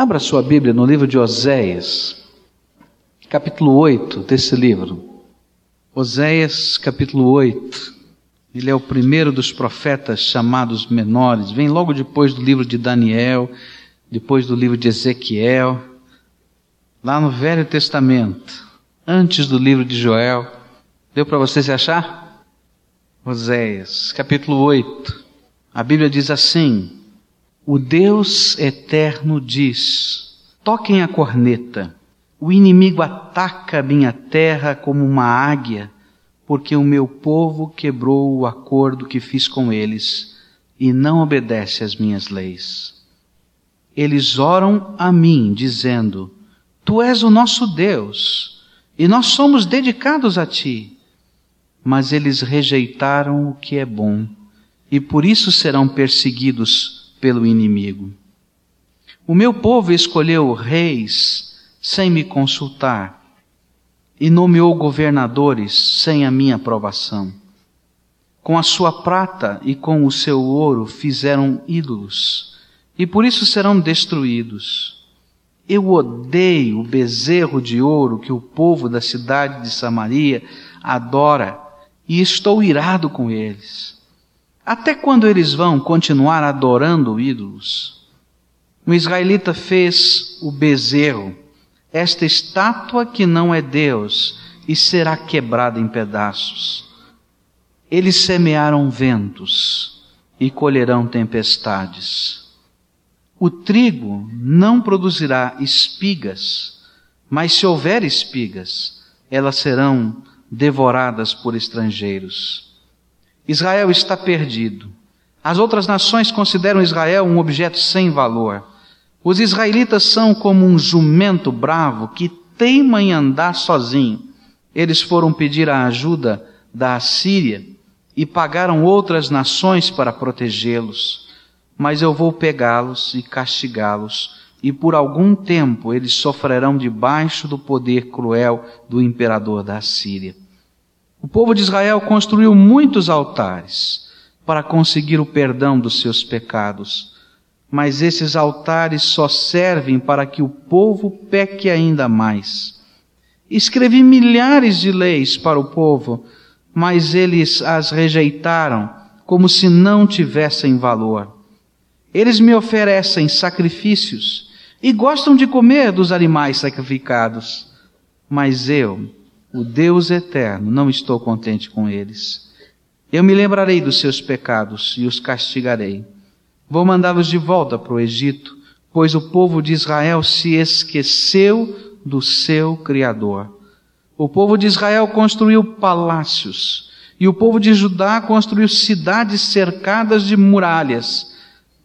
Abra sua Bíblia no livro de Oséias, capítulo 8 desse livro. Oséias, capítulo 8. Ele é o primeiro dos profetas chamados menores. Vem logo depois do livro de Daniel, depois do livro de Ezequiel. Lá no Velho Testamento, antes do livro de Joel. Deu para você se achar? Oséias, capítulo 8. A Bíblia diz assim: o Deus eterno diz: toquem a corneta. O inimigo ataca a minha terra como uma águia, porque o meu povo quebrou o acordo que fiz com eles e não obedece às minhas leis. Eles oram a mim, dizendo: Tu és o nosso Deus e nós somos dedicados a ti. Mas eles rejeitaram o que é bom e por isso serão perseguidos pelo inimigo. O meu povo escolheu reis sem me consultar e nomeou governadores sem a minha aprovação. Com a sua prata e com o seu ouro fizeram ídolos e por isso serão destruídos. Eu odeio o bezerro de ouro que o povo da cidade de Samaria adora e estou irado com eles. Até quando eles vão continuar adorando ídolos? O israelita fez o bezerro, esta estátua que não é Deus, e será quebrada em pedaços. Eles semearam ventos e colherão tempestades. O trigo não produzirá espigas, mas se houver espigas, elas serão devoradas por estrangeiros. Israel está perdido. As outras nações consideram Israel um objeto sem valor. Os israelitas são como um jumento bravo que teima em andar sozinho. Eles foram pedir a ajuda da Assíria e pagaram outras nações para protegê-los. Mas eu vou pegá-los e castigá-los, e por algum tempo eles sofrerão debaixo do poder cruel do imperador da Assíria. O povo de Israel construiu muitos altares para conseguir o perdão dos seus pecados, mas esses altares só servem para que o povo peque ainda mais. Escrevi milhares de leis para o povo, mas eles as rejeitaram como se não tivessem valor. Eles me oferecem sacrifícios e gostam de comer dos animais sacrificados, mas eu o Deus eterno, não estou contente com eles. Eu me lembrarei dos seus pecados e os castigarei. Vou mandá-los de volta para o Egito, pois o povo de Israel se esqueceu do seu Criador. O povo de Israel construiu palácios, e o povo de Judá construiu cidades cercadas de muralhas.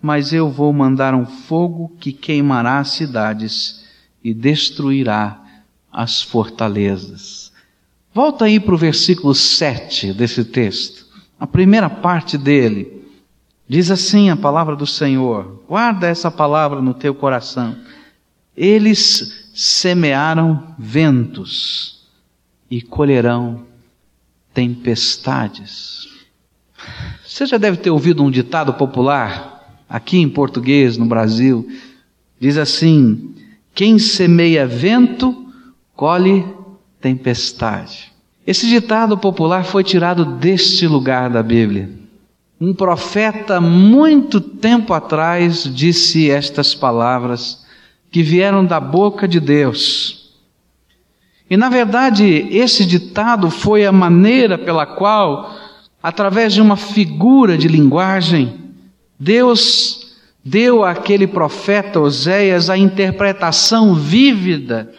Mas eu vou mandar um fogo que queimará as cidades e destruirá as fortalezas. Volta aí para o versículo 7 desse texto. A primeira parte dele. Diz assim a palavra do Senhor. Guarda essa palavra no teu coração. Eles semearam ventos e colherão tempestades. Você já deve ter ouvido um ditado popular, aqui em português, no Brasil. Diz assim: Quem semeia vento, colhe tempestade. Esse ditado popular foi tirado deste lugar da Bíblia. Um profeta, muito tempo atrás, disse estas palavras que vieram da boca de Deus. E na verdade, esse ditado foi a maneira pela qual, através de uma figura de linguagem, Deus deu àquele profeta Oséias a interpretação vívida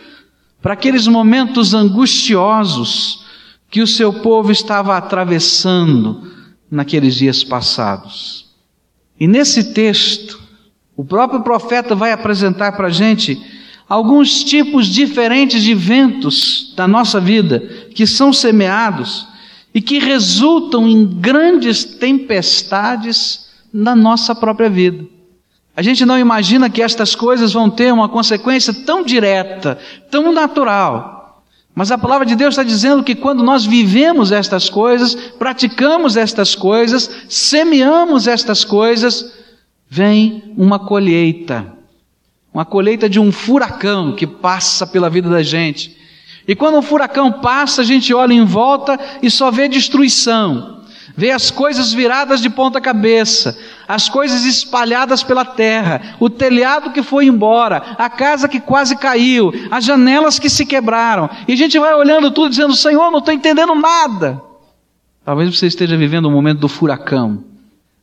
para aqueles momentos angustiosos que o seu povo estava atravessando naqueles dias passados. E nesse texto, o próprio profeta vai apresentar para a gente alguns tipos diferentes de ventos da nossa vida que são semeados e que resultam em grandes tempestades na nossa própria vida. A gente não imagina que estas coisas vão ter uma consequência tão direta, tão natural. Mas a palavra de Deus está dizendo que quando nós vivemos estas coisas, praticamos estas coisas, semeamos estas coisas, vem uma colheita, uma colheita de um furacão que passa pela vida da gente. E quando um furacão passa, a gente olha em volta e só vê destruição. Vê as coisas viradas de ponta cabeça, as coisas espalhadas pela terra, o telhado que foi embora, a casa que quase caiu, as janelas que se quebraram. E a gente vai olhando tudo dizendo: Senhor, não estou entendendo nada. Talvez você esteja vivendo o um momento do furacão.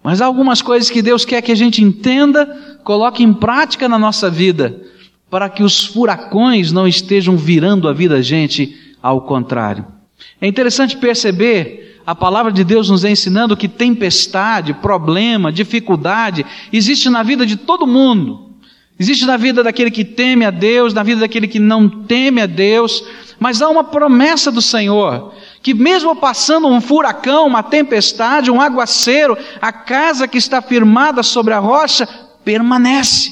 Mas há algumas coisas que Deus quer que a gente entenda, coloque em prática na nossa vida, para que os furacões não estejam virando a vida da gente ao contrário. É interessante perceber a palavra de Deus nos ensinando que tempestade, problema, dificuldade existe na vida de todo mundo. Existe na vida daquele que teme a Deus, na vida daquele que não teme a Deus, mas há uma promessa do Senhor, que mesmo passando um furacão, uma tempestade, um aguaceiro, a casa que está firmada sobre a rocha permanece.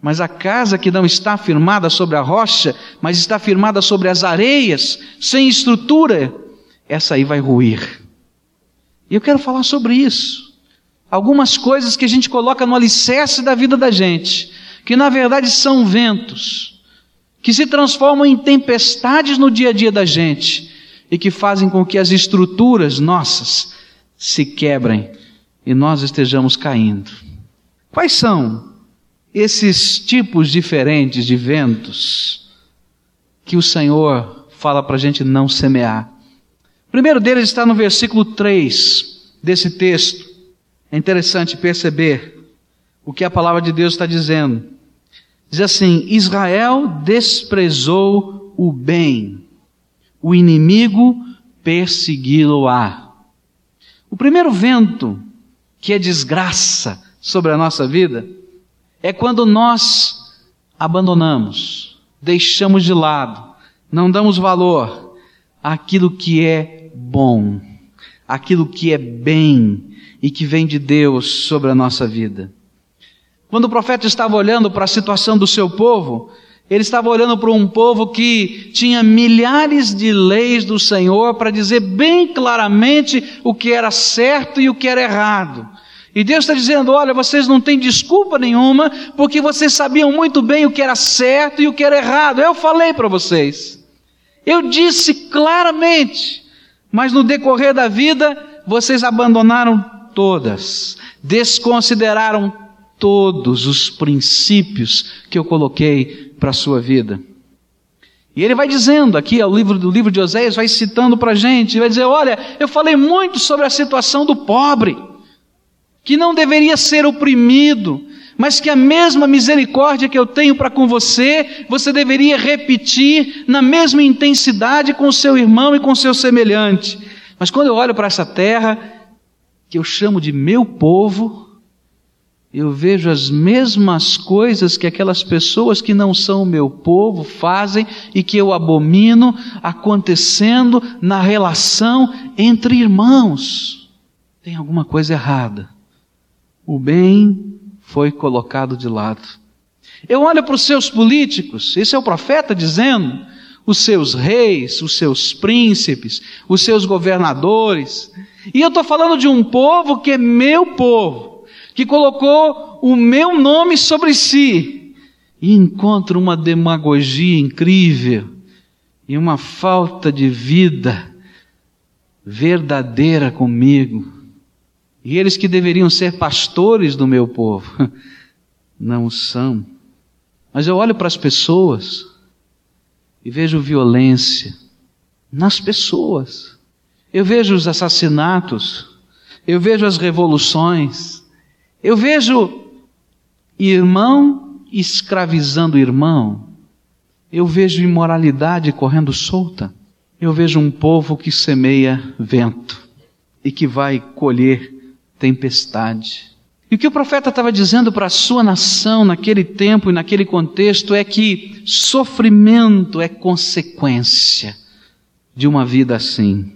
Mas a casa que não está firmada sobre a rocha, mas está firmada sobre as areias, sem estrutura, essa aí vai ruir. E eu quero falar sobre isso. Algumas coisas que a gente coloca no alicerce da vida da gente, que na verdade são ventos, que se transformam em tempestades no dia a dia da gente e que fazem com que as estruturas nossas se quebrem e nós estejamos caindo. Quais são esses tipos diferentes de ventos que o Senhor fala para a gente não semear. O primeiro deles está no versículo 3 desse texto. É interessante perceber o que a palavra de Deus está dizendo. Diz assim: Israel desprezou o bem, o inimigo persegui-lo-á. O primeiro vento que é desgraça sobre a nossa vida é quando nós abandonamos, deixamos de lado, não damos valor àquilo que é bom, aquilo que é bem e que vem de Deus sobre a nossa vida. Quando o profeta estava olhando para a situação do seu povo, ele estava olhando para um povo que tinha milhares de leis do Senhor para dizer bem claramente o que era certo e o que era errado. E Deus está dizendo: olha, vocês não têm desculpa nenhuma, porque vocês sabiam muito bem o que era certo e o que era errado. Eu falei para vocês. Eu disse claramente, mas no decorrer da vida, vocês abandonaram todas, desconsideraram todos os princípios que eu coloquei para a sua vida. E ele vai dizendo aqui, ao livro do livro de Oséias, vai citando para a gente, vai dizer: olha, eu falei muito sobre a situação do pobre que não deveria ser oprimido, mas que a mesma misericórdia que eu tenho para com você, você deveria repetir na mesma intensidade com o seu irmão e com o seu semelhante. Mas quando eu olho para essa terra, que eu chamo de meu povo, eu vejo as mesmas coisas que aquelas pessoas que não são meu povo fazem e que eu abomino acontecendo na relação entre irmãos. Tem alguma coisa errada o bem foi colocado de lado. Eu olho para os seus políticos, esse é o profeta dizendo, os seus reis, os seus príncipes, os seus governadores, e eu estou falando de um povo que é meu povo, que colocou o meu nome sobre si, e encontro uma demagogia incrível e uma falta de vida verdadeira comigo. E eles que deveriam ser pastores do meu povo, não são. Mas eu olho para as pessoas e vejo violência nas pessoas. Eu vejo os assassinatos, eu vejo as revoluções, eu vejo irmão escravizando irmão, eu vejo imoralidade correndo solta, eu vejo um povo que semeia vento e que vai colher tempestade. E o que o profeta estava dizendo para a sua nação naquele tempo e naquele contexto é que sofrimento é consequência de uma vida assim.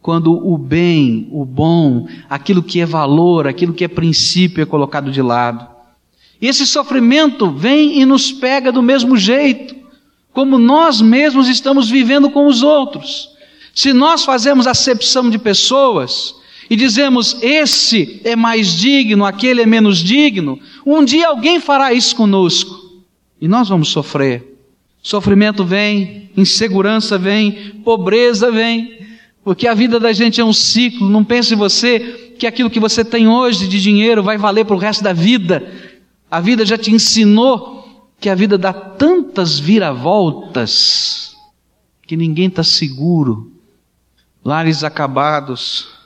Quando o bem, o bom, aquilo que é valor, aquilo que é princípio é colocado de lado. E esse sofrimento vem e nos pega do mesmo jeito, como nós mesmos estamos vivendo com os outros. Se nós fazemos acepção de pessoas, e dizemos esse é mais digno, aquele é menos digno, um dia alguém fará isso conosco. E nós vamos sofrer. Sofrimento vem, insegurança vem, pobreza vem, porque a vida da gente é um ciclo. Não pense você que aquilo que você tem hoje de dinheiro vai valer para o resto da vida. A vida já te ensinou que a vida dá tantas viravoltas que ninguém está seguro. Lares acabados,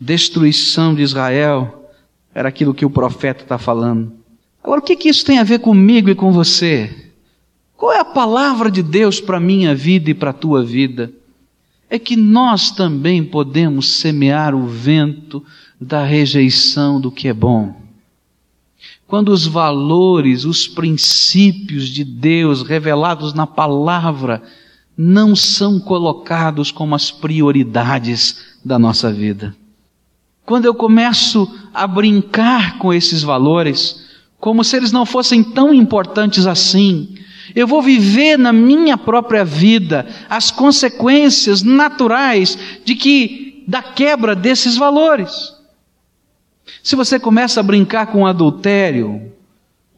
destruição de Israel, era aquilo que o profeta está falando. Agora, o que, que isso tem a ver comigo e com você? Qual é a palavra de Deus para a minha vida e para a tua vida? É que nós também podemos semear o vento da rejeição do que é bom. Quando os valores, os princípios de Deus revelados na palavra não são colocados como as prioridades da nossa vida. Quando eu começo a brincar com esses valores, como se eles não fossem tão importantes assim, eu vou viver na minha própria vida as consequências naturais de que da quebra desses valores. Se você começa a brincar com adultério,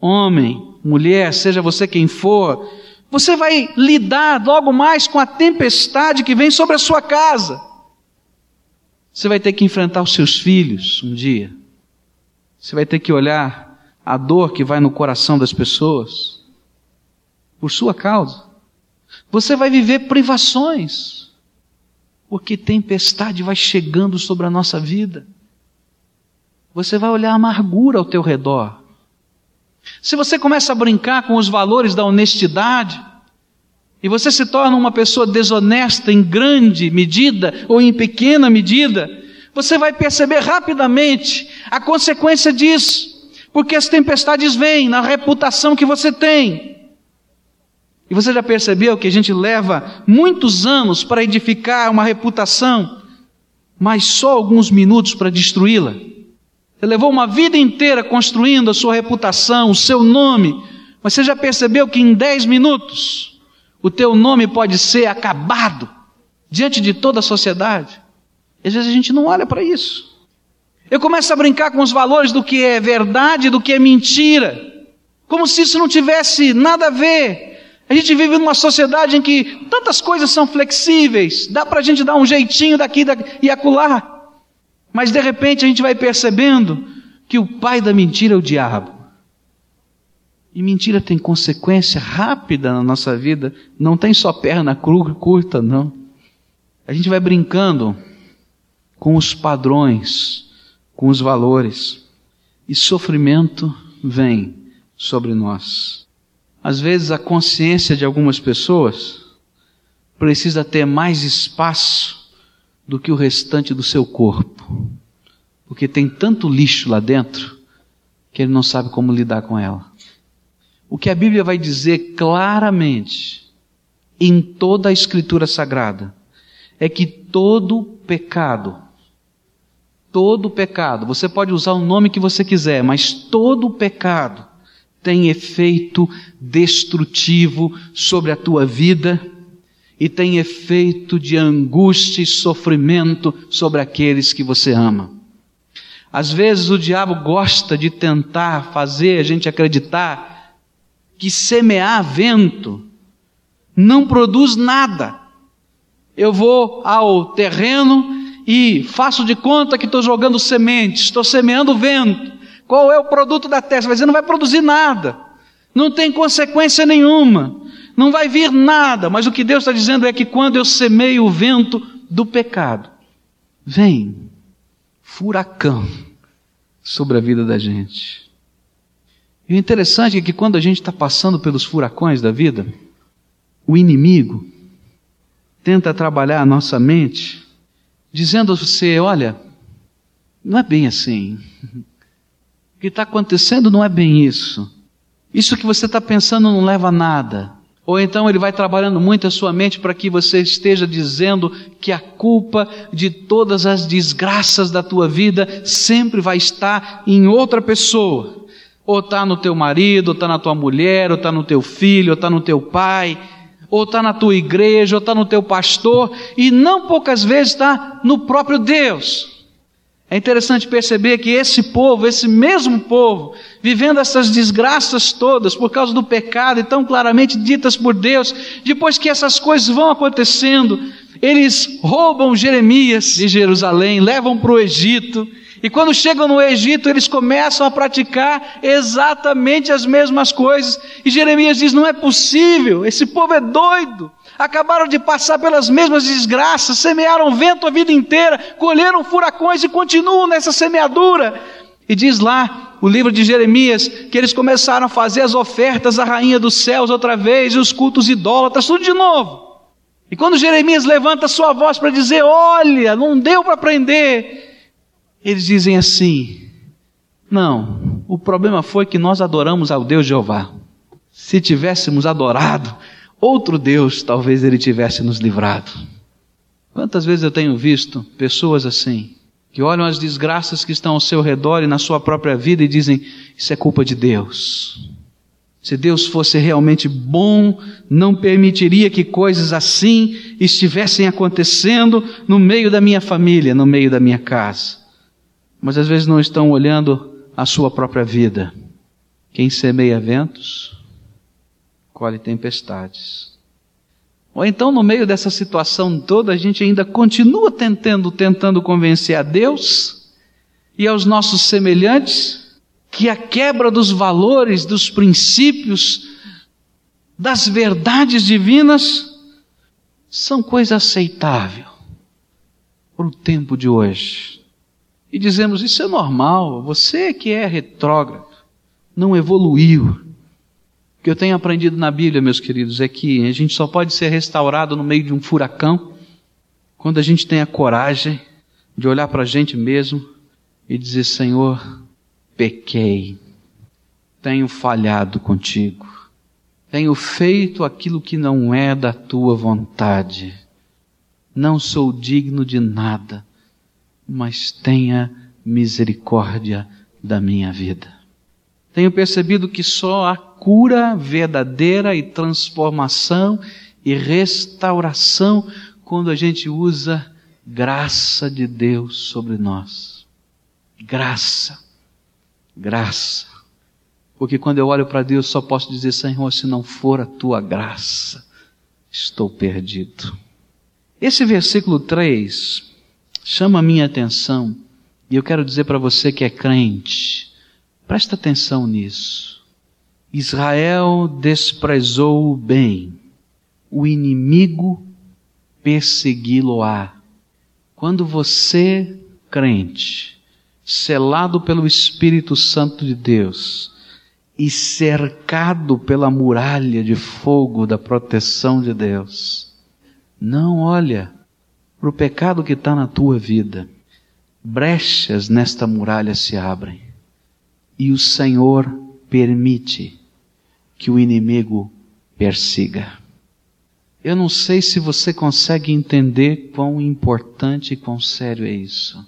homem, mulher, seja você quem for, você vai lidar logo mais com a tempestade que vem sobre a sua casa. Você vai ter que enfrentar os seus filhos um dia. Você vai ter que olhar a dor que vai no coração das pessoas por sua causa. Você vai viver privações, porque tempestade vai chegando sobre a nossa vida. Você vai olhar a amargura ao teu redor. Se você começa a brincar com os valores da honestidade, e você se torna uma pessoa desonesta em grande medida ou em pequena medida, você vai perceber rapidamente a consequência disso, porque as tempestades vêm na reputação que você tem. E você já percebeu que a gente leva muitos anos para edificar uma reputação, mas só alguns minutos para destruí-la? Você levou uma vida inteira construindo a sua reputação, o seu nome, mas você já percebeu que em dez minutos o teu nome pode ser acabado diante de toda a sociedade? Às vezes a gente não olha para isso. Eu começo a brincar com os valores do que é verdade e do que é mentira, como se isso não tivesse nada a ver a gente vive numa sociedade em que tantas coisas são flexíveis, dá para a gente dar um jeitinho daqui e acolá. Mas de repente a gente vai percebendo que o pai da mentira é o diabo. E mentira tem consequência rápida na nossa vida, não tem só perna curta, não. A gente vai brincando com os padrões, com os valores, e sofrimento vem sobre nós. Às vezes a consciência de algumas pessoas precisa ter mais espaço do que o restante do seu corpo. Porque tem tanto lixo lá dentro que ele não sabe como lidar com ela. O que a Bíblia vai dizer claramente em toda a Escritura Sagrada é que todo pecado, todo pecado, você pode usar o nome que você quiser, mas todo pecado tem efeito destrutivo sobre a tua vida e tem efeito de angústia e sofrimento sobre aqueles que você ama. Às vezes o diabo gosta de tentar fazer a gente acreditar que semear vento não produz nada. Eu vou ao terreno e faço de conta que estou jogando sementes, estou semeando vento. Qual é o produto da terra? Você vai dizer, não vai produzir nada. Não tem consequência nenhuma. Não vai vir nada. Mas o que Deus está dizendo é que quando eu semeio o vento do pecado, vem furacão sobre a vida da gente. E o interessante é que quando a gente está passando pelos furacões da vida, o inimigo tenta trabalhar a nossa mente, dizendo a você: olha, não é bem assim. O que está acontecendo não é bem isso. Isso que você está pensando não leva a nada. Ou então ele vai trabalhando muito a sua mente para que você esteja dizendo que a culpa de todas as desgraças da tua vida sempre vai estar em outra pessoa. Ou está no teu marido, ou está na tua mulher, ou está no teu filho, ou está no teu pai, ou está na tua igreja, ou está no teu pastor, e não poucas vezes está no próprio Deus. É interessante perceber que esse povo, esse mesmo povo, vivendo essas desgraças todas por causa do pecado e tão claramente ditas por Deus, depois que essas coisas vão acontecendo, eles roubam Jeremias de Jerusalém, levam para o Egito, e quando chegam no Egito, eles começam a praticar exatamente as mesmas coisas. E Jeremias diz: não é possível, esse povo é doido acabaram de passar pelas mesmas desgraças, semearam vento a vida inteira, colheram furacões e continuam nessa semeadura. E diz lá, o livro de Jeremias, que eles começaram a fazer as ofertas à rainha dos céus outra vez, e os cultos idólatras, tudo de novo. E quando Jeremias levanta sua voz para dizer: Olha, não deu para aprender, eles dizem assim: Não, o problema foi que nós adoramos ao Deus Jeová. Se tivéssemos adorado outro Deus, talvez ele tivesse nos livrado. Quantas vezes eu tenho visto pessoas assim, que olham as desgraças que estão ao seu redor e na sua própria vida e dizem: Isso é culpa de Deus. Se Deus fosse realmente bom, não permitiria que coisas assim estivessem acontecendo no meio da minha família, no meio da minha casa. Mas às vezes não estão olhando a sua própria vida. Quem semeia ventos, colhe tempestades. Ou então, no meio dessa situação toda, a gente ainda continua tentando, tentando convencer a Deus e aos nossos semelhantes que a quebra dos valores, dos princípios, das verdades divinas são coisa aceitável para o tempo de hoje. E dizemos, isso é normal, você que é retrógrado, não evoluiu, o que eu tenho aprendido na Bíblia, meus queridos, é que a gente só pode ser restaurado no meio de um furacão quando a gente tem a coragem de olhar para a gente mesmo e dizer: Senhor, pequei, tenho falhado contigo, tenho feito aquilo que não é da tua vontade, não sou digno de nada, mas tenha misericórdia da minha vida. Tenho percebido que só há cura verdadeira e transformação e restauração quando a gente usa graça de Deus sobre nós. Graça. Graça. Porque quando eu olho para Deus só posso dizer, Senhor, se não for a tua graça, estou perdido. Esse versículo 3 chama a minha atenção e eu quero dizer para você que é crente, Presta atenção nisso. Israel desprezou o bem, o inimigo persegui-lo-á. Quando você, crente, selado pelo Espírito Santo de Deus e cercado pela muralha de fogo da proteção de Deus, não olha para o pecado que está na tua vida. Brechas nesta muralha se abrem e o Senhor permite que o inimigo persiga. Eu não sei se você consegue entender quão importante e quão sério é isso.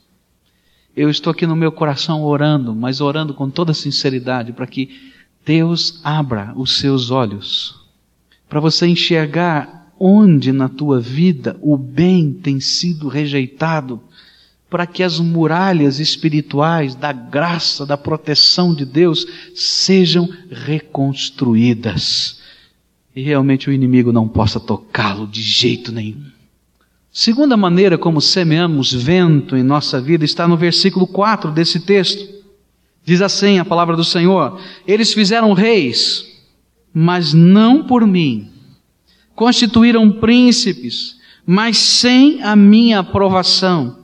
Eu estou aqui no meu coração orando, mas orando com toda sinceridade para que Deus abra os seus olhos, para você enxergar onde na tua vida o bem tem sido rejeitado para que as muralhas espirituais da graça, da proteção de Deus sejam reconstruídas e realmente o inimigo não possa tocá-lo de jeito nenhum. Segunda maneira como semeamos vento em nossa vida está no versículo 4 desse texto. Diz assim a palavra do Senhor: Eles fizeram reis, mas não por mim. Constituíram príncipes, mas sem a minha aprovação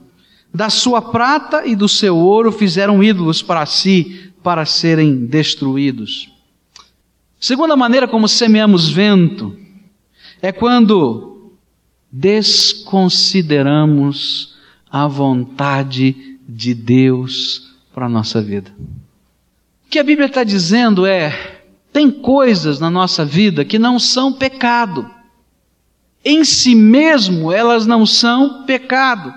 da sua prata e do seu ouro fizeram ídolos para si, para serem destruídos. Segunda maneira como semeamos vento é quando desconsideramos a vontade de Deus para a nossa vida. O que a Bíblia está dizendo é: tem coisas na nossa vida que não são pecado. Em si mesmo elas não são pecado.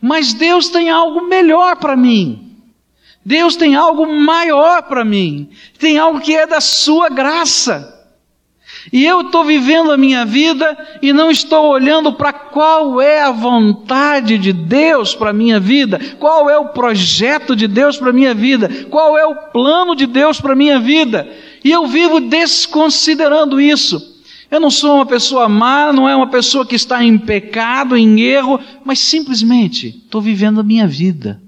Mas Deus tem algo melhor para mim. Deus tem algo maior para mim. Tem algo que é da sua graça. E eu estou vivendo a minha vida e não estou olhando para qual é a vontade de Deus para a minha vida, qual é o projeto de Deus para a minha vida, qual é o plano de Deus para a minha vida. E eu vivo desconsiderando isso. Eu não sou uma pessoa má, não é uma pessoa que está em pecado, em erro, mas simplesmente estou vivendo a minha vida.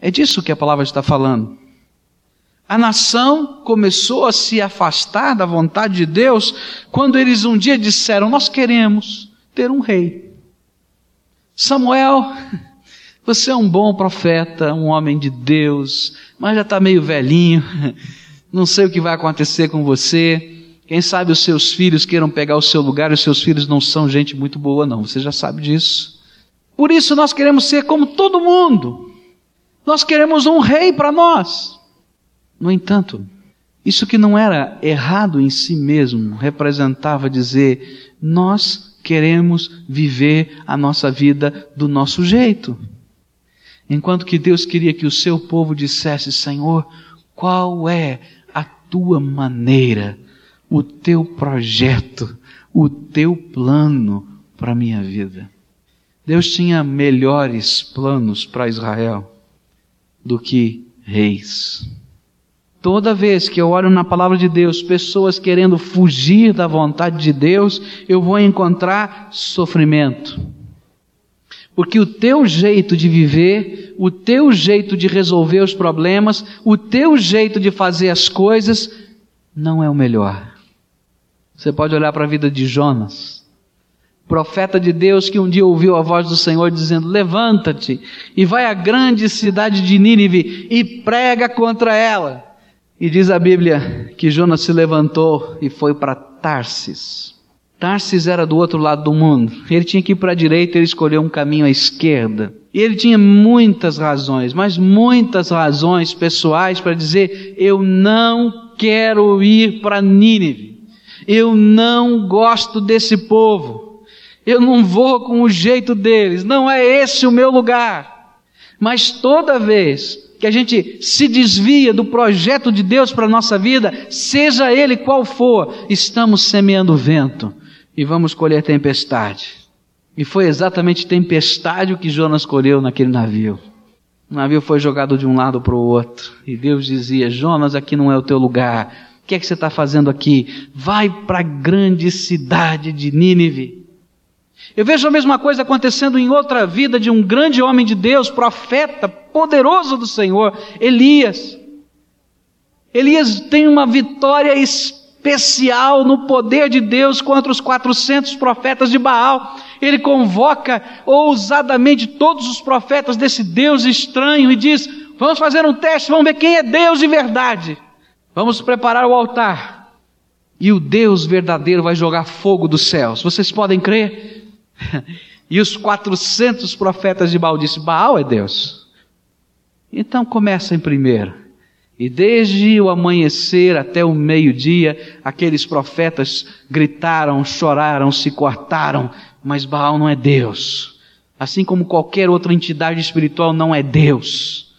É disso que a palavra está falando. A nação começou a se afastar da vontade de Deus quando eles um dia disseram: Nós queremos ter um rei. Samuel, você é um bom profeta, um homem de Deus, mas já está meio velhinho, não sei o que vai acontecer com você. Quem sabe os seus filhos queiram pegar o seu lugar e os seus filhos não são gente muito boa, não, você já sabe disso. Por isso nós queremos ser como todo mundo. Nós queremos um rei para nós. No entanto, isso que não era errado em si mesmo, representava dizer: nós queremos viver a nossa vida do nosso jeito. Enquanto que Deus queria que o seu povo dissesse: Senhor, qual é a tua maneira, o teu projeto, o teu plano para a minha vida? Deus tinha melhores planos para Israel do que reis. Toda vez que eu olho na palavra de Deus pessoas querendo fugir da vontade de Deus, eu vou encontrar sofrimento. Porque o teu jeito de viver, o teu jeito de resolver os problemas, o teu jeito de fazer as coisas, não é o melhor. Você pode olhar para a vida de Jonas, profeta de Deus que um dia ouviu a voz do Senhor dizendo: Levanta-te e vai à grande cidade de Nínive e prega contra ela. E diz a Bíblia que Jonas se levantou e foi para Tarsis. Tarsis era do outro lado do mundo. Ele tinha que ir para a direita, ele escolheu um caminho à esquerda. E ele tinha muitas razões, mas muitas razões pessoais para dizer: eu não quero ir para Nínive. Eu não gosto desse povo. Eu não vou com o jeito deles. Não é esse o meu lugar. Mas toda vez que a gente se desvia do projeto de Deus para a nossa vida, seja ele qual for, estamos semeando vento e vamos colher tempestade. E foi exatamente tempestade o que Jonas colheu naquele navio. O navio foi jogado de um lado para o outro. E Deus dizia: Jonas, aqui não é o teu lugar. O que é que você está fazendo aqui? Vai para a grande cidade de Nínive. Eu vejo a mesma coisa acontecendo em outra vida de um grande homem de Deus, profeta, poderoso do Senhor, Elias. Elias tem uma vitória especial no poder de Deus contra os 400 profetas de Baal. Ele convoca ousadamente todos os profetas desse Deus estranho e diz: Vamos fazer um teste, vamos ver quem é Deus de verdade. Vamos preparar o altar. E o Deus verdadeiro vai jogar fogo dos céus. Vocês podem crer? e os 400 profetas de Baal disseram: Baal é Deus. Então começa em primeiro. E desde o amanhecer até o meio-dia, aqueles profetas gritaram, choraram, se cortaram, mas Baal não é Deus. Assim como qualquer outra entidade espiritual não é Deus.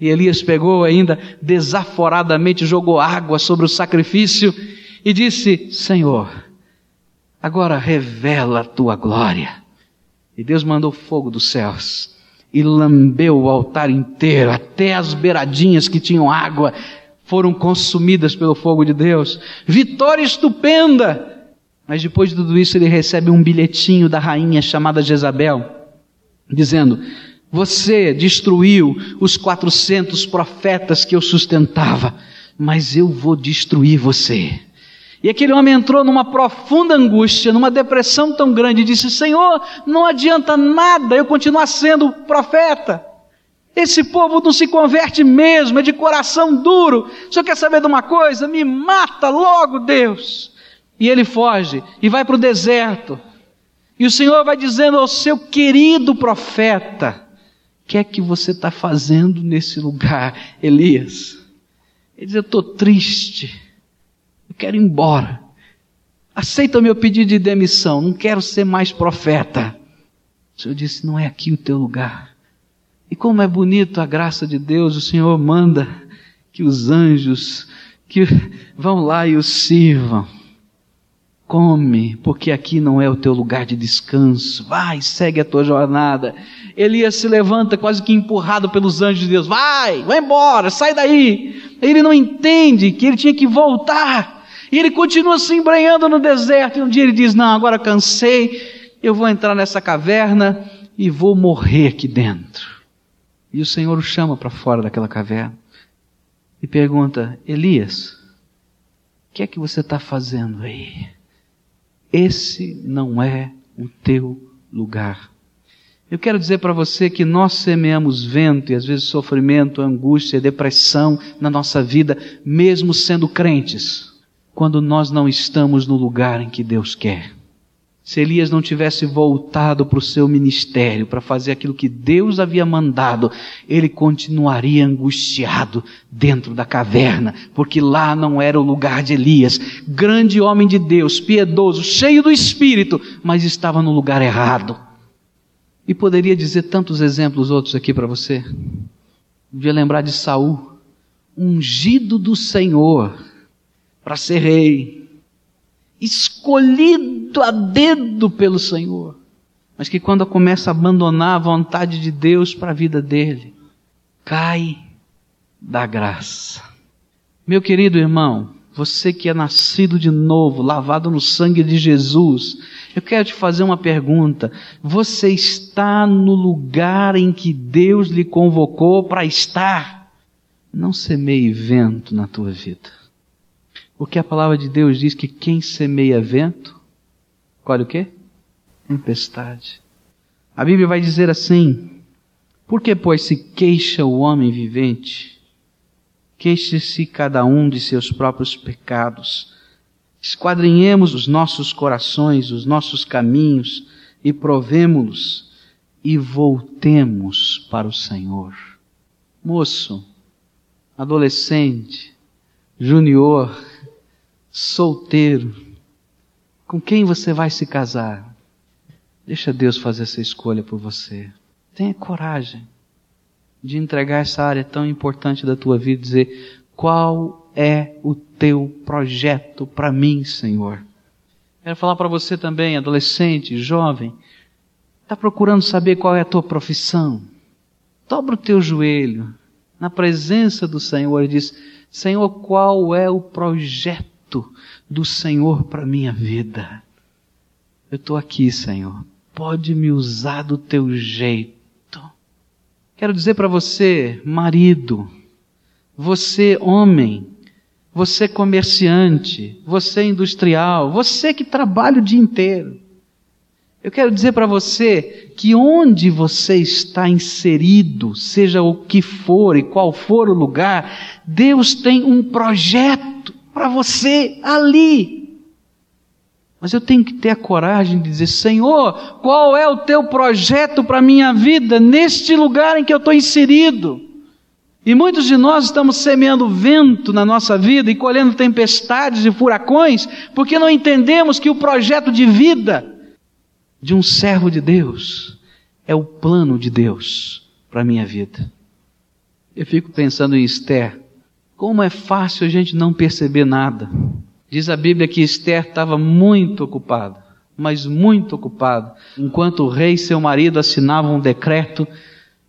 E Elias pegou ainda desaforadamente, jogou água sobre o sacrifício e disse: Senhor, Agora revela a tua glória. E Deus mandou fogo dos céus e lambeu o altar inteiro, até as beiradinhas que tinham água foram consumidas pelo fogo de Deus. Vitória estupenda! Mas depois de tudo isso, ele recebe um bilhetinho da rainha chamada Jezabel, dizendo: Você destruiu os 400 profetas que eu sustentava, mas eu vou destruir você. E aquele homem entrou numa profunda angústia, numa depressão tão grande, e disse: Senhor, não adianta nada eu continuar sendo profeta. Esse povo não se converte mesmo, é de coração duro. O senhor quer saber de uma coisa? Me mata logo, Deus. E ele foge e vai para o deserto. E o Senhor vai dizendo ao seu querido profeta: que é que você está fazendo nesse lugar, Elias? Ele diz: Eu estou triste eu quero ir embora. Aceita meu pedido de demissão. Não quero ser mais profeta. O Senhor disse: Não é aqui o teu lugar. E como é bonito a graça de Deus, o Senhor manda que os anjos que vão lá e o sirvam. Come, porque aqui não é o teu lugar de descanso. Vai, segue a tua jornada. Elias se levanta quase que empurrado pelos anjos de Deus. Vai, vai embora, sai daí. Ele não entende que ele tinha que voltar. E ele continua se embranhando no deserto. E um dia ele diz: Não, agora cansei. Eu vou entrar nessa caverna e vou morrer aqui dentro. E o Senhor o chama para fora daquela caverna e pergunta: Elias, o que é que você está fazendo aí? Esse não é o teu lugar. Eu quero dizer para você que nós semeamos vento e às vezes sofrimento, angústia, depressão na nossa vida, mesmo sendo crentes, quando nós não estamos no lugar em que Deus quer. Se Elias não tivesse voltado para o seu ministério, para fazer aquilo que Deus havia mandado, ele continuaria angustiado dentro da caverna, porque lá não era o lugar de Elias. Grande homem de Deus, piedoso, cheio do espírito, mas estava no lugar errado. E poderia dizer tantos exemplos outros aqui para você. Podia lembrar de Saul, ungido do Senhor para ser rei escolhido a dedo pelo Senhor, mas que quando começa a abandonar a vontade de Deus para a vida dele, cai da graça. Meu querido irmão, você que é nascido de novo, lavado no sangue de Jesus, eu quero te fazer uma pergunta. Você está no lugar em que Deus lhe convocou para estar? Não semeie vento na tua vida. Porque a palavra de Deus diz que quem semeia vento, colhe o quê? Tempestade. A Bíblia vai dizer assim: Por que, pois, se queixa o homem vivente? Queixe-se cada um de seus próprios pecados. Esquadrinhemos os nossos corações, os nossos caminhos e provemo-los e voltemos para o Senhor. Moço, adolescente, junior, solteiro, com quem você vai se casar? Deixa Deus fazer essa escolha por você. Tenha coragem de entregar essa área tão importante da tua vida e dizer: qual é o teu projeto para mim, Senhor? Quero falar para você também, adolescente, jovem, está procurando saber qual é a tua profissão? Dobra o teu joelho na presença do Senhor e diz: Senhor, qual é o projeto? Do Senhor para minha vida. Eu estou aqui, Senhor. Pode me usar do teu jeito. Quero dizer para você, marido, você homem, você comerciante, você industrial, você que trabalha o dia inteiro. Eu quero dizer para você que onde você está inserido, seja o que for e qual for o lugar, Deus tem um projeto para você ali. Mas eu tenho que ter a coragem de dizer: Senhor, qual é o teu projeto para a minha vida neste lugar em que eu estou inserido? E muitos de nós estamos semeando vento na nossa vida e colhendo tempestades e furacões, porque não entendemos que o projeto de vida de um servo de Deus é o plano de Deus para a minha vida. Eu fico pensando em Esther, como é fácil a gente não perceber nada. Diz a Bíblia que Esther estava muito ocupada, mas muito ocupada, enquanto o rei e seu marido assinavam um decreto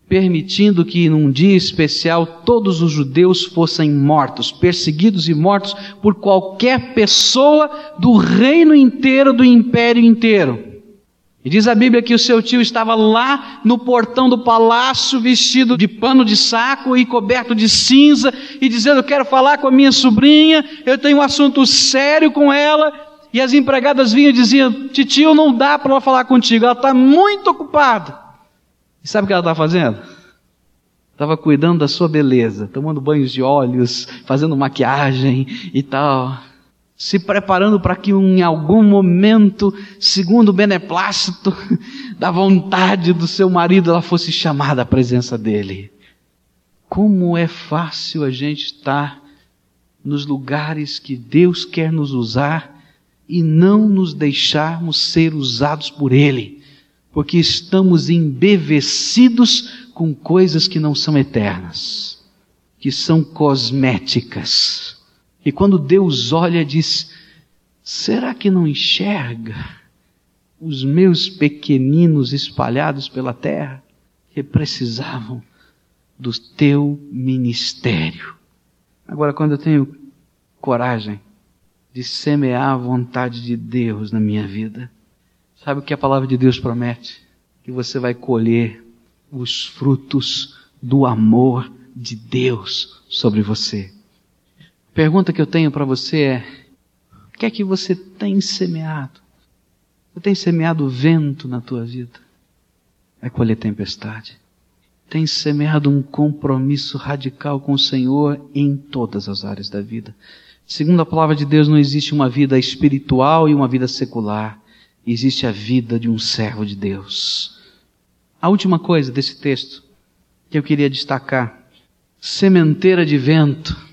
permitindo que num dia especial todos os judeus fossem mortos, perseguidos e mortos por qualquer pessoa do reino inteiro, do império inteiro. E diz a Bíblia que o seu tio estava lá no portão do palácio, vestido de pano de saco e coberto de cinza, e dizendo: Eu quero falar com a minha sobrinha, eu tenho um assunto sério com ela. E as empregadas vinham e diziam: Titio, não dá para ela falar contigo, ela está muito ocupada. E sabe o que ela está fazendo? Estava cuidando da sua beleza, tomando banhos de óleos, fazendo maquiagem e tal se preparando para que em algum momento, segundo o beneplácito da vontade do seu marido, ela fosse chamada à presença dele. Como é fácil a gente estar nos lugares que Deus quer nos usar e não nos deixarmos ser usados por Ele, porque estamos embevecidos com coisas que não são eternas, que são cosméticas e quando Deus olha, diz: Será que não enxerga os meus pequeninos espalhados pela terra que precisavam do teu ministério? Agora, quando eu tenho coragem de semear a vontade de Deus na minha vida, sabe o que a palavra de Deus promete? Que você vai colher os frutos do amor de Deus sobre você. Pergunta que eu tenho para você é: o que é que você tem semeado? Você tem semeado vento na tua vida? Vai colher tempestade. Tem semeado um compromisso radical com o Senhor em todas as áreas da vida. Segundo a palavra de Deus, não existe uma vida espiritual e uma vida secular. Existe a vida de um servo de Deus. A última coisa desse texto que eu queria destacar: sementeira de vento.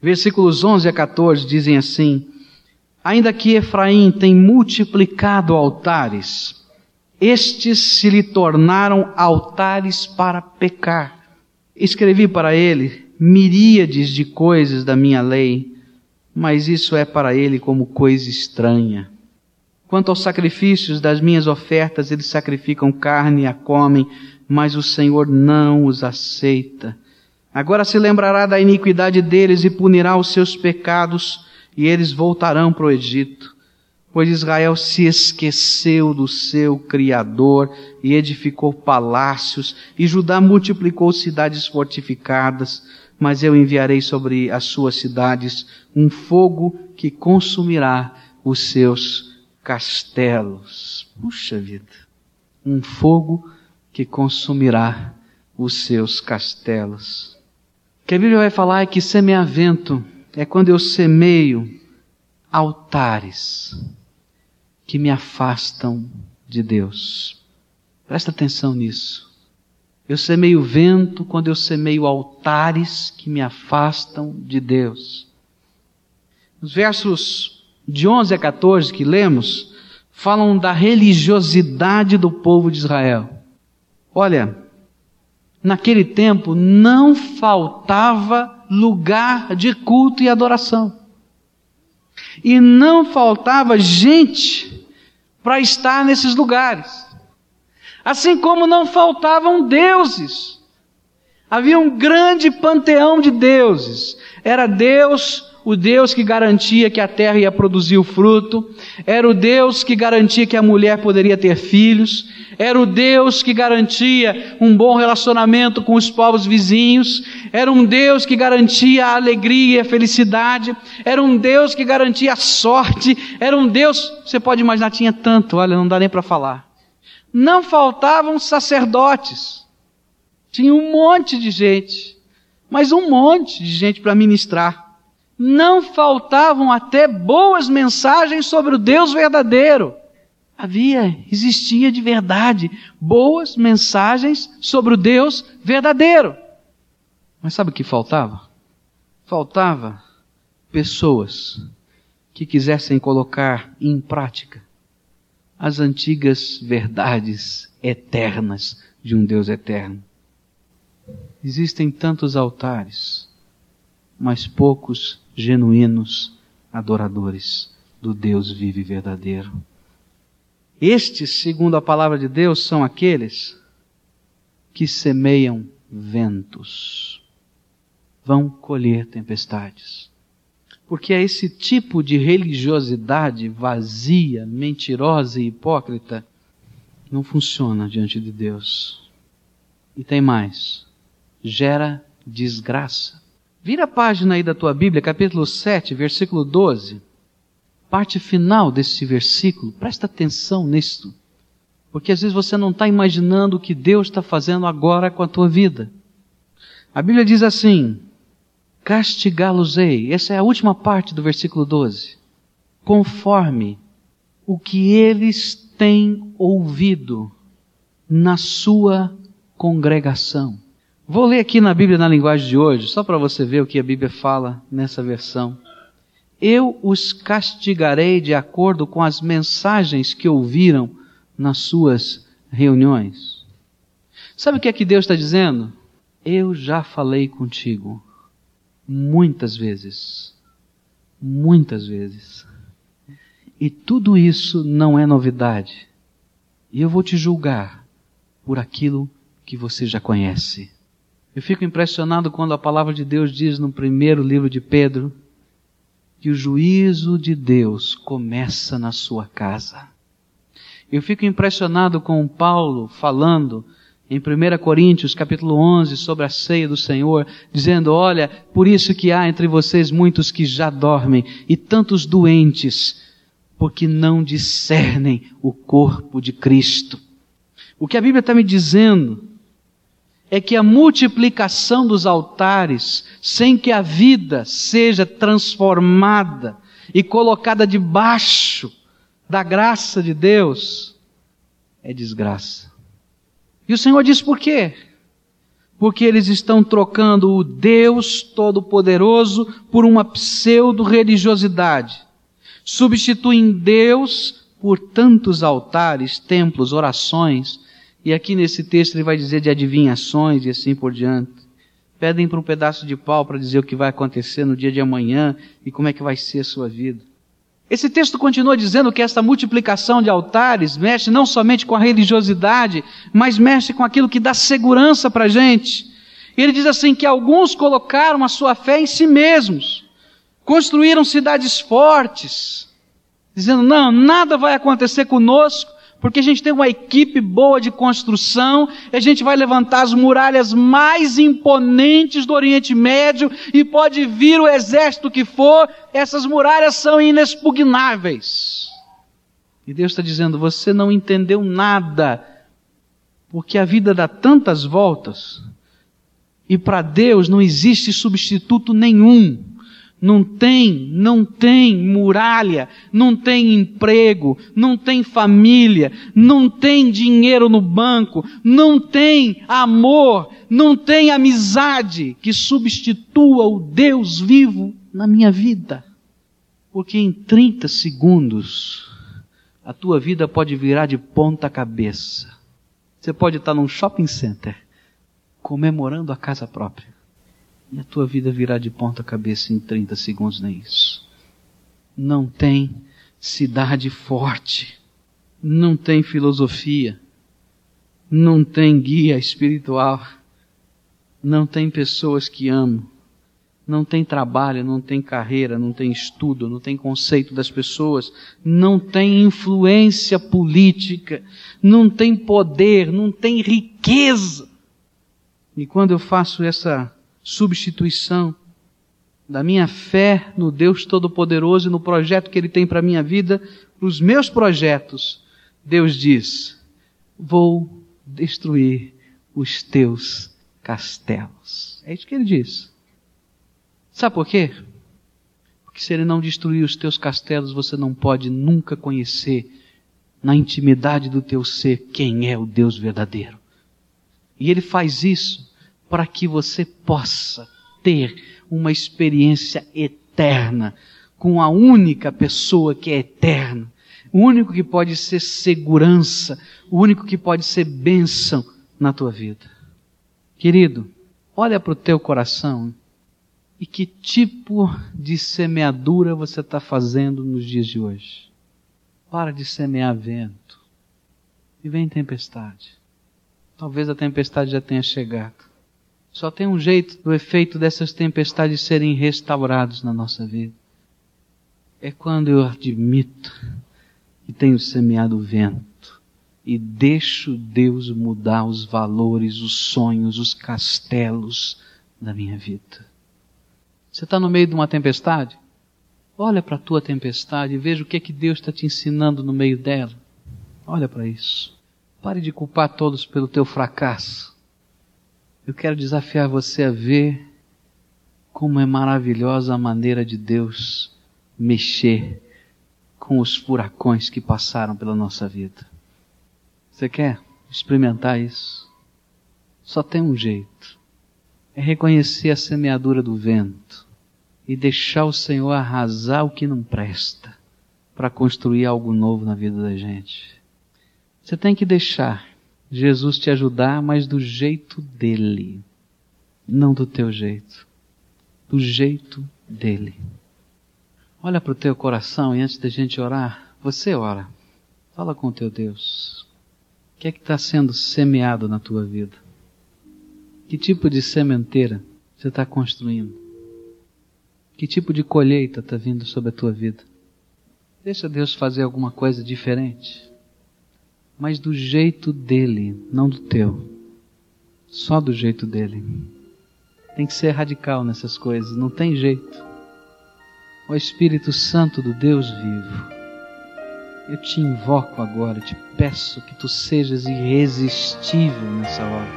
Versículos 11 a 14 dizem assim: Ainda que Efraim tem multiplicado altares, estes se lhe tornaram altares para pecar. Escrevi para ele miríades de coisas da minha lei, mas isso é para ele como coisa estranha. Quanto aos sacrifícios das minhas ofertas, eles sacrificam carne e a comem, mas o Senhor não os aceita. Agora se lembrará da iniquidade deles e punirá os seus pecados, e eles voltarão para o Egito. Pois Israel se esqueceu do seu Criador e edificou palácios, e Judá multiplicou cidades fortificadas, mas eu enviarei sobre as suas cidades um fogo que consumirá os seus castelos. Puxa vida! Um fogo que consumirá os seus castelos. Que a Bíblia vai falar é que semeavento é quando eu semeio altares que me afastam de Deus. Presta atenção nisso. Eu semeio vento quando eu semeio altares que me afastam de Deus. Os versos de 11 a 14 que lemos falam da religiosidade do povo de Israel. Olha, naquele tempo não faltava lugar de culto e adoração. E não faltava gente para estar nesses lugares. Assim como não faltavam deuses. Havia um grande panteão de deuses. Era Deus o Deus que garantia que a terra ia produzir o fruto, era o Deus que garantia que a mulher poderia ter filhos, era o Deus que garantia um bom relacionamento com os povos vizinhos, era um Deus que garantia a alegria e a felicidade, era um Deus que garantia a sorte, era um Deus, você pode imaginar, tinha tanto, olha, não dá nem para falar. Não faltavam sacerdotes, tinha um monte de gente, mas um monte de gente para ministrar não faltavam até boas mensagens sobre o Deus verdadeiro. Havia, existia de verdade, boas mensagens sobre o Deus verdadeiro. Mas sabe o que faltava? Faltava pessoas que quisessem colocar em prática as antigas verdades eternas de um Deus eterno. Existem tantos altares, mas poucos genuínos adoradores do Deus vivo e verdadeiro. Estes, segundo a palavra de Deus, são aqueles que semeiam ventos, vão colher tempestades. Porque é esse tipo de religiosidade vazia, mentirosa e hipócrita não funciona diante de Deus. E tem mais, gera desgraça. Vira a página aí da tua Bíblia, capítulo 7, versículo 12. Parte final desse versículo, presta atenção nisso. Porque às vezes você não está imaginando o que Deus está fazendo agora com a tua vida. A Bíblia diz assim: castigá-los-ei. Essa é a última parte do versículo 12. Conforme o que eles têm ouvido na sua congregação. Vou ler aqui na Bíblia na linguagem de hoje, só para você ver o que a Bíblia fala nessa versão. Eu os castigarei de acordo com as mensagens que ouviram nas suas reuniões. Sabe o que é que Deus está dizendo? Eu já falei contigo muitas vezes, muitas vezes, E tudo isso não é novidade. E eu vou te julgar por aquilo que você já conhece. Eu fico impressionado quando a palavra de Deus diz no primeiro livro de Pedro que o juízo de Deus começa na sua casa. Eu fico impressionado com Paulo falando em 1 Coríntios capítulo 11 sobre a ceia do Senhor, dizendo, olha, por isso que há entre vocês muitos que já dormem e tantos doentes, porque não discernem o corpo de Cristo. O que a Bíblia está me dizendo é que a multiplicação dos altares, sem que a vida seja transformada e colocada debaixo da graça de Deus, é desgraça. E o Senhor diz por quê? Porque eles estão trocando o Deus Todo-Poderoso por uma pseudo-religiosidade. Substituem Deus por tantos altares, templos, orações, e aqui nesse texto ele vai dizer de adivinhações e assim por diante. Pedem para um pedaço de pau para dizer o que vai acontecer no dia de amanhã e como é que vai ser a sua vida. Esse texto continua dizendo que essa multiplicação de altares mexe não somente com a religiosidade, mas mexe com aquilo que dá segurança para a gente. Ele diz assim que alguns colocaram a sua fé em si mesmos, construíram cidades fortes, dizendo: não, nada vai acontecer conosco, porque a gente tem uma equipe boa de construção, a gente vai levantar as muralhas mais imponentes do Oriente Médio e pode vir o exército que for, essas muralhas são inexpugnáveis. E Deus está dizendo: você não entendeu nada, porque a vida dá tantas voltas, e para Deus não existe substituto nenhum não tem, não tem muralha, não tem emprego, não tem família, não tem dinheiro no banco, não tem amor, não tem amizade que substitua o Deus vivo na minha vida. Porque em 30 segundos a tua vida pode virar de ponta cabeça. Você pode estar num shopping center comemorando a casa própria e a tua vida virá de ponta cabeça em 30 segundos, nem isso. Não tem cidade forte, não tem filosofia, não tem guia espiritual, não tem pessoas que amam, não tem trabalho, não tem carreira, não tem estudo, não tem conceito das pessoas, não tem influência política, não tem poder, não tem riqueza. E quando eu faço essa substituição da minha fé no Deus Todo-Poderoso e no projeto que Ele tem para a minha vida, para os meus projetos, Deus diz: vou destruir os teus castelos. É isso que Ele diz. Sabe por quê? Porque se Ele não destruir os teus castelos, você não pode nunca conhecer na intimidade do teu ser quem é o Deus verdadeiro. E Ele faz isso para que você possa ter uma experiência eterna com a única pessoa que é eterna, o único que pode ser segurança, o único que pode ser bênção na tua vida. Querido, olha para o teu coração e que tipo de semeadura você está fazendo nos dias de hoje. Para de semear vento e vem tempestade. Talvez a tempestade já tenha chegado. Só tem um jeito do efeito dessas tempestades serem restaurados na nossa vida. É quando eu admito que tenho semeado o vento e deixo Deus mudar os valores, os sonhos, os castelos da minha vida. Você está no meio de uma tempestade? Olha para a tua tempestade e veja o que é que Deus está te ensinando no meio dela. Olha para isso. Pare de culpar todos pelo teu fracasso. Eu quero desafiar você a ver como é maravilhosa a maneira de Deus mexer com os furacões que passaram pela nossa vida. Você quer experimentar isso? Só tem um jeito. É reconhecer a semeadura do vento e deixar o Senhor arrasar o que não presta para construir algo novo na vida da gente. Você tem que deixar Jesus te ajudar, mas do jeito dele, não do teu jeito, do jeito dele. Olha para o teu coração e antes da gente orar, Você ora, fala com o teu Deus. O que é que está sendo semeado na tua vida? Que tipo de sementeira você está construindo? Que tipo de colheita está vindo sobre a tua vida? Deixa Deus fazer alguma coisa diferente, mas do jeito dele, não do teu. Só do jeito dele. Tem que ser radical nessas coisas, não tem jeito. O Espírito Santo do Deus vivo, eu te invoco agora, te peço que tu sejas irresistível nessa hora.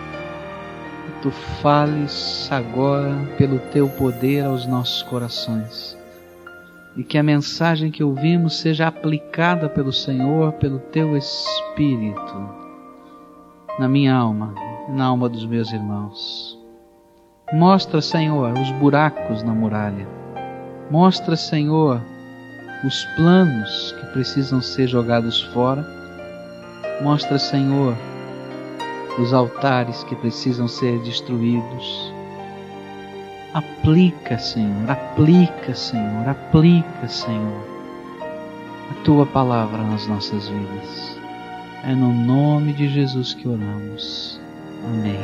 Que tu fales agora pelo teu poder aos nossos corações. E que a mensagem que ouvimos seja aplicada pelo Senhor, pelo teu Espírito, na minha alma, na alma dos meus irmãos. Mostra, Senhor, os buracos na muralha. Mostra, Senhor, os planos que precisam ser jogados fora. Mostra, Senhor, os altares que precisam ser destruídos. Aplica, Senhor, aplica, Senhor, aplica, Senhor, a tua palavra nas nossas vidas. É no nome de Jesus que oramos. Amém.